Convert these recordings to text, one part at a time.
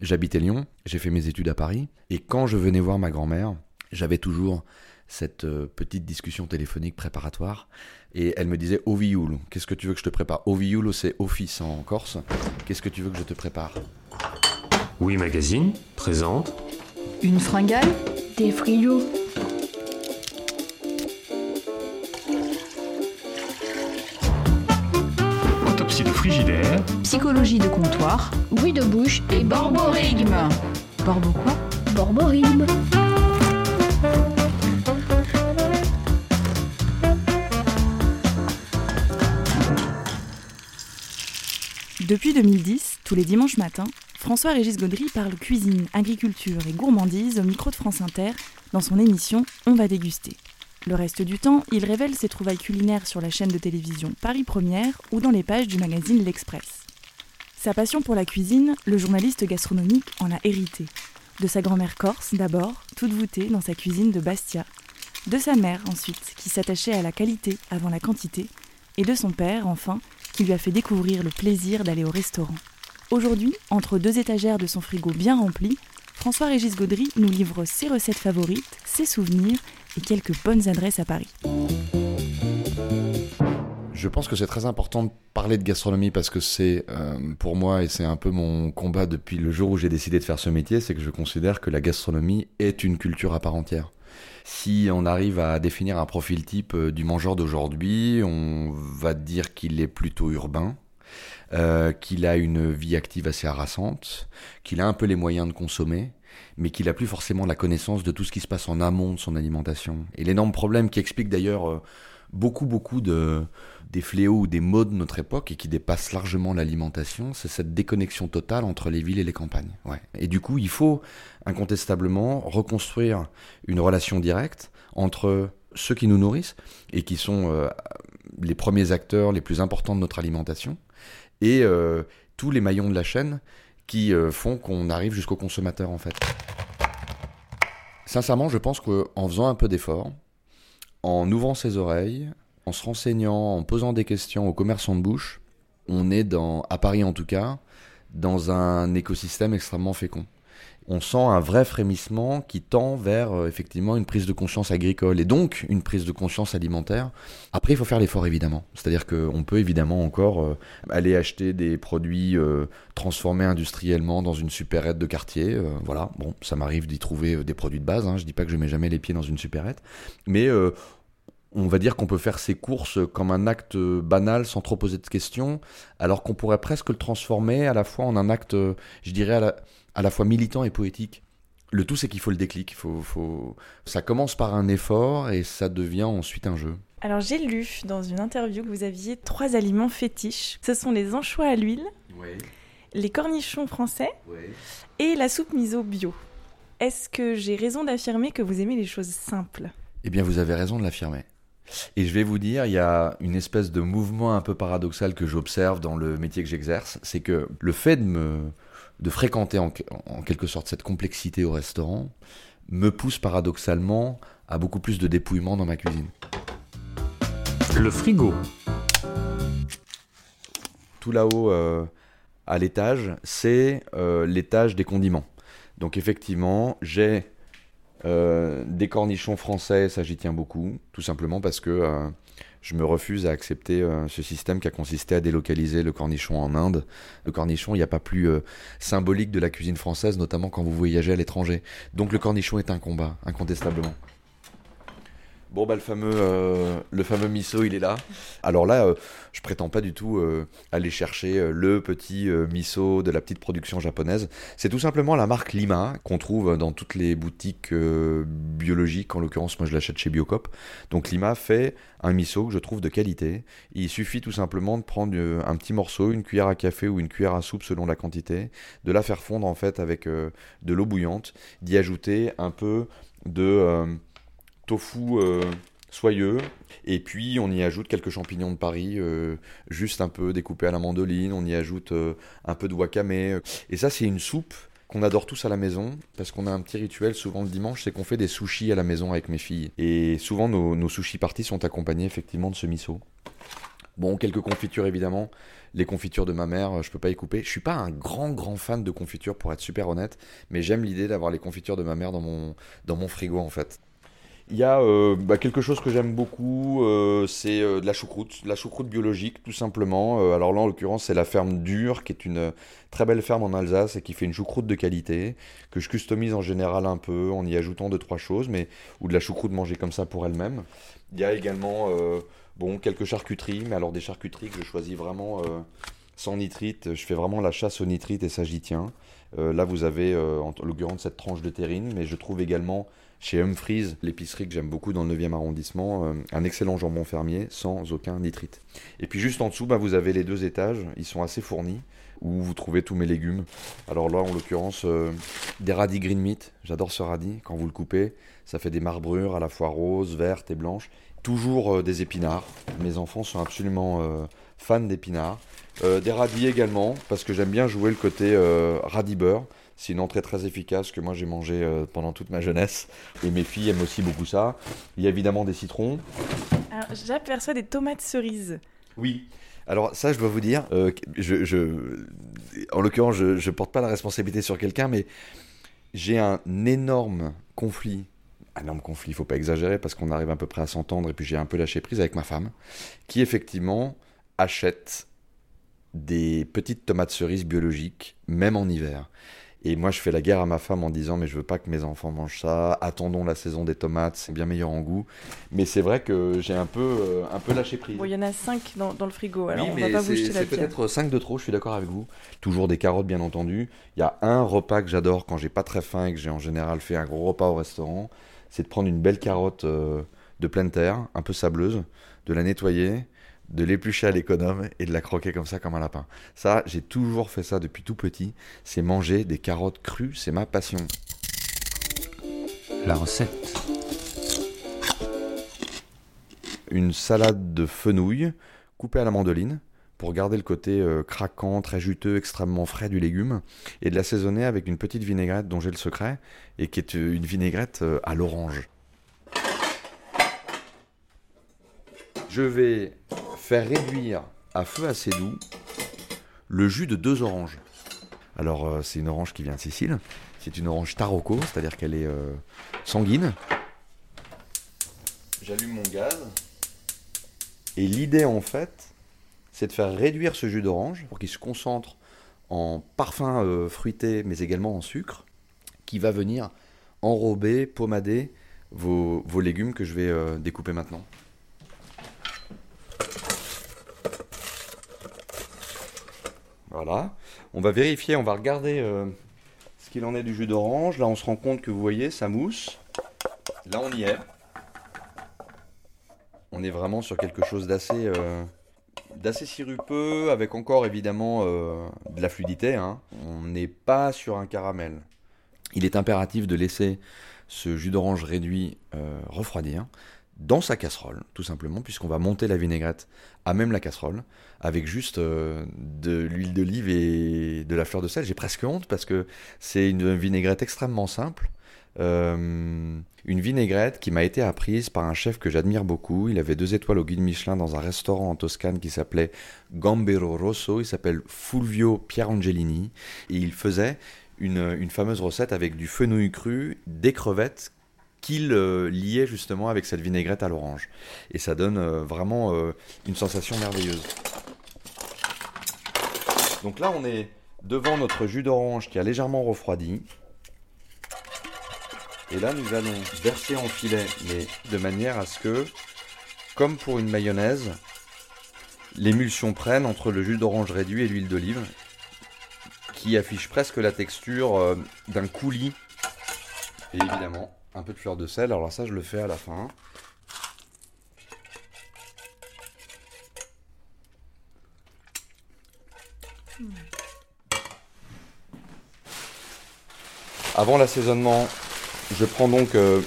J'habitais Lyon, j'ai fait mes études à Paris, et quand je venais voir ma grand-mère, j'avais toujours cette euh, petite discussion téléphonique préparatoire, et elle me disait Ovioul, qu'est-ce que tu veux que je te prépare? Ovioul, c'est office en Corse, qu'est-ce que tu veux que je te prépare? Oui Magazine présente. Une fringale? Des friots. Autopsie de frigidaire Psychologie de comptoir Bruit de bouche et Borborigme Borbo quoi? Borborigme. Depuis 2010, tous les dimanches matins, François-Régis Gaudry parle cuisine, agriculture et gourmandise au micro de France Inter dans son émission On va déguster. Le reste du temps, il révèle ses trouvailles culinaires sur la chaîne de télévision Paris Première ou dans les pages du magazine L'Express. Sa passion pour la cuisine, le journaliste gastronomique en a hérité. De sa grand-mère corse d'abord, toute voûtée dans sa cuisine de Bastia. De sa mère ensuite, qui s'attachait à la qualité avant la quantité. Et de son père enfin, qui lui a fait découvrir le plaisir d'aller au restaurant. Aujourd'hui, entre deux étagères de son frigo bien rempli, François-Régis Gaudry nous livre ses recettes favorites, ses souvenirs et quelques bonnes adresses à Paris. Je pense que c'est très important de parler de gastronomie parce que c'est euh, pour moi et c'est un peu mon combat depuis le jour où j'ai décidé de faire ce métier, c'est que je considère que la gastronomie est une culture à part entière. Si on arrive à définir un profil type euh, du mangeur d'aujourd'hui, on va dire qu'il est plutôt urbain, euh, qu'il a une vie active assez harassante, qu'il a un peu les moyens de consommer, mais qu'il a plus forcément la connaissance de tout ce qui se passe en amont de son alimentation. Et l'énorme problème qui explique d'ailleurs beaucoup beaucoup de des fléaux ou des maux de notre époque et qui dépassent largement l'alimentation, c'est cette déconnexion totale entre les villes et les campagnes. Et du coup, il faut incontestablement reconstruire une relation directe entre ceux qui nous nourrissent et qui sont euh, les premiers acteurs les plus importants de notre alimentation et euh, tous les maillons de la chaîne qui euh, font qu'on arrive jusqu'au consommateur en fait. Sincèrement, je pense qu'en faisant un peu d'effort, en ouvrant ses oreilles, en se renseignant, en posant des questions aux commerçants de bouche, on est dans, à Paris en tout cas, dans un écosystème extrêmement fécond. On sent un vrai frémissement qui tend vers euh, effectivement une prise de conscience agricole et donc une prise de conscience alimentaire. Après, il faut faire l'effort évidemment. C'est-à-dire qu'on peut évidemment encore euh, aller acheter des produits euh, transformés industriellement dans une supérette de quartier. voilà, bon, ça m'arrive d'y trouver des produits de base. Hein. Je dis pas que je mets jamais les pieds dans une supérette, mais on va dire qu'on peut faire ses courses comme un acte banal sans trop poser de questions, alors qu'on pourrait presque le transformer à la fois en un acte, je dirais, à la, à la fois militant et poétique. Le tout, c'est qu'il faut le déclic. Faut, faut... Ça commence par un effort et ça devient ensuite un jeu. Alors j'ai lu dans une interview que vous aviez trois aliments fétiches. Ce sont les anchois à l'huile, les cornichons français et la soupe miso bio. Est-ce que j'ai raison d'affirmer que vous aimez les choses simples? Eh bien, vous avez raison de l'affirmer. Et je vais vous dire, il y a une espèce de mouvement un peu paradoxal que j'observe dans le métier que j'exerce, c'est que le fait de me de fréquenter en, en, quelque sorte cette complexité au restaurant me pousse paradoxalement à beaucoup plus de dépouillement dans ma cuisine. Le frigo. Tout là-haut euh, à l'étage, c'est euh, l'étage des condiments. Donc effectivement, j'ai euh, des cornichons français, ça j'y tiens beaucoup, tout simplement parce que euh, je me refuse à accepter euh, ce système qui a consisté à délocaliser le cornichon en Inde. Le cornichon, il n'y a pas plus euh, symbolique de la cuisine française, notamment quand vous voyagez à l'étranger. Donc le cornichon est un combat, incontestablement. Bon bah le fameux euh, le fameux miso il est là. Alors là euh, je prétends pas du tout euh, aller chercher euh, le petit miso de la petite production japonaise. C'est tout simplement la marque Lima qu'on trouve dans toutes les boutiques biologiques. En l'occurrence moi je l'achète chez Biocop. Donc Lima fait un miso que je trouve de qualité. Il suffit tout simplement de prendre un petit morceau, une cuillère à café ou une cuillère à soupe selon la quantité, de la faire fondre en fait avec de l'eau bouillante, d'y ajouter un peu de tofu euh, soyeux. Et puis on y ajoute quelques champignons de Paris, euh, juste un peu découpés à la mandoline. On y ajoute euh, un peu de wakame. Et ça, c'est une soupe qu'on adore tous à la maison parce qu'on a un petit rituel souvent le dimanche, c'est qu'on fait des sushis à la maison avec mes filles. Et souvent nos, sushis parties sont accompagnés effectivement de ce miso. Bon, quelques confitures évidemment. Les confitures de ma mère, je peux pas y couper. Je suis pas un grand grand fan de confitures pour être super honnête, mais j'aime l'idée d'avoir les confitures de ma mère dans mon dans mon frigo en fait. Il y a euh, bah, quelque chose que j'aime beaucoup, euh, c'est euh, de la choucroute, la choucroute biologique tout simplement. Alors là en l'occurrence c'est la ferme Dure qui est une très belle ferme en Alsace et qui fait une choucroute de qualité que je customise en général un peu en y ajoutant deux trois choses, mais ou de la choucroute mangée comme ça pour elle-même. Il y a également bon quelques charcuteries, mais alors des charcuteries que je choisis vraiment sans nitrite. Je fais vraiment la chasse au nitrite et ça j'y tiens. Là vous avez en l'occurrence cette tranche de terrine, mais je trouve également chez Humphries, l'épicerie que j'aime beaucoup dans le 9e arrondissement, euh, un excellent jambon fermier sans aucun nitrite. Et puis juste en dessous, bah, vous avez les deux étages, ils sont assez fournis, où vous trouvez tous mes légumes. Alors là, en l'occurrence, euh, des radis green meat, j'adore ce radis, quand vous le coupez, ça fait des marbrures à la fois roses, vertes et blanches. Toujours euh, des épinards, mes enfants sont absolument fans d'épinards. Euh, des radis également, parce que j'aime bien jouer le côté euh, radis beurre. C'est une entrée très efficace que moi j'ai mangé euh, pendant toute ma jeunesse. Et mes filles aiment aussi beaucoup ça. Il y a évidemment des citrons. Alors, j'aperçois des tomates cerises. Oui. Alors ça, je dois vous dire, euh, je, je- en l'occurrence, je ne porte pas la responsabilité sur quelqu'un, mais j'ai un énorme conflit. Un énorme conflit, il faut pas exagérer, parce qu'on arrive à peu près à s'entendre, et puis j'ai un peu lâché prise avec ma femme, qui effectivement achète des petites tomates cerises biologiques, même en hiver. Et moi, je fais la guerre à ma femme en disant, mais je veux pas que mes enfants mangent ça. Attendons la saison des tomates, c'est bien meilleur en goût. Mais c'est vrai que j'ai un peu, euh, un peu lâché prise. Bon, il y en a 5 dans, dans le frigo, alors oui, on va pas vous jeter la c'est peut-être 5 de trop, je suis d'accord avec vous. Toujours des carottes, bien entendu. Il y a un repas que j'adore quand j'ai pas très faim et que j'ai en général fait un gros repas au restaurant. C'est de prendre une belle carotte euh, de pleine terre, un peu sableuse, de la nettoyer, de l'éplucher à l'économe et de la croquer comme ça, comme un lapin. Ça, j'ai toujours fait ça depuis tout petit. C'est manger des carottes crues, c'est ma passion. La recette. une salade de fenouil coupée à la mandoline pour garder le côté euh, craquant, très juteux, extrêmement frais du légume et de l'assaisonner avec une petite vinaigrette dont j'ai le secret et qui est euh, une vinaigrette euh, à l'orange. Je vais faire réduire à feu assez doux le jus de deux oranges. Alors euh, c'est une orange qui vient de Sicile, c'est une orange tarocco, c'est-à-dire qu'elle est euh, sanguine. J'allume mon gaz. Et l'idée en fait, c'est de faire réduire ce jus d'orange pour qu'il se concentre en parfum euh, fruité, mais également en sucre, qui va venir enrober, pommader vos, légumes que je vais découper maintenant. Voilà. On va vérifier, on va regarder euh, ce qu'il en est du jus d'orange. Là, on se rend compte que vous voyez, ça mousse. Là, on y est. On est vraiment sur quelque chose d'assez euh, sirupeux, avec encore évidemment euh, de la fluidité. hein. On n'est pas sur un caramel. Il est impératif de laisser ce jus d'orange réduit refroidir dans sa casserole, tout simplement, puisqu'on va monter la vinaigrette à même la casserole, avec juste euh, de l'huile d'olive et de la fleur de sel. J'ai presque honte parce que c'est une vinaigrette extrêmement simple. Euh, une vinaigrette qui m'a été apprise par un chef que j'admire beaucoup. Il avait deux étoiles au guide Michelin dans un restaurant en Toscane qui s'appelait Gambero Rosso. Il s'appelle Fulvio Pierangelini. Et il faisait une, une fameuse recette avec du fenouil cru, des crevettes qu'il euh, liait justement avec cette vinaigrette à l'orange. Et ça donne euh, vraiment euh, une sensation merveilleuse. Donc là, on est devant notre jus d'orange qui a légèrement refroidi. Et là, nous allons verser en filet, mais de manière à ce que, comme pour une mayonnaise, l'émulsion prenne entre le jus d'orange réduit et l'huile d'olive, qui affiche presque la texture d'un coulis. Et évidemment, un peu de fleur de sel. Alors ça, je le fais à la fin. Avant l'assaisonnement, je prends donc euh,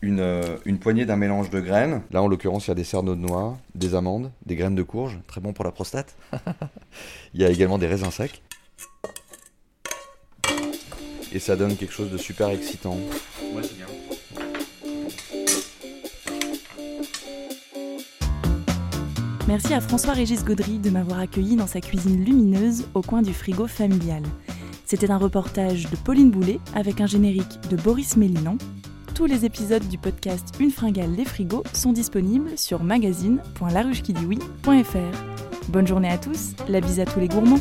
une, euh, une poignée d'un mélange de graines. Là, en l'occurrence, il y a des cerneaux de noix, des amandes, des graines de courge, très bon pour la prostate. il y a également des raisins secs. Et ça donne quelque chose de super excitant. Ouais, c'est bien. Merci à François-Régis Gaudry de m'avoir accueilli dans sa cuisine lumineuse au coin du frigo familial. C'était un reportage de Pauline Boulet avec un générique de Boris Mélinan. Tous les épisodes du podcast Une fringale les frigos sont disponibles sur magazine.laruchekidiwi.fr. Bonne journée à tous, la bise à tous les gourmands.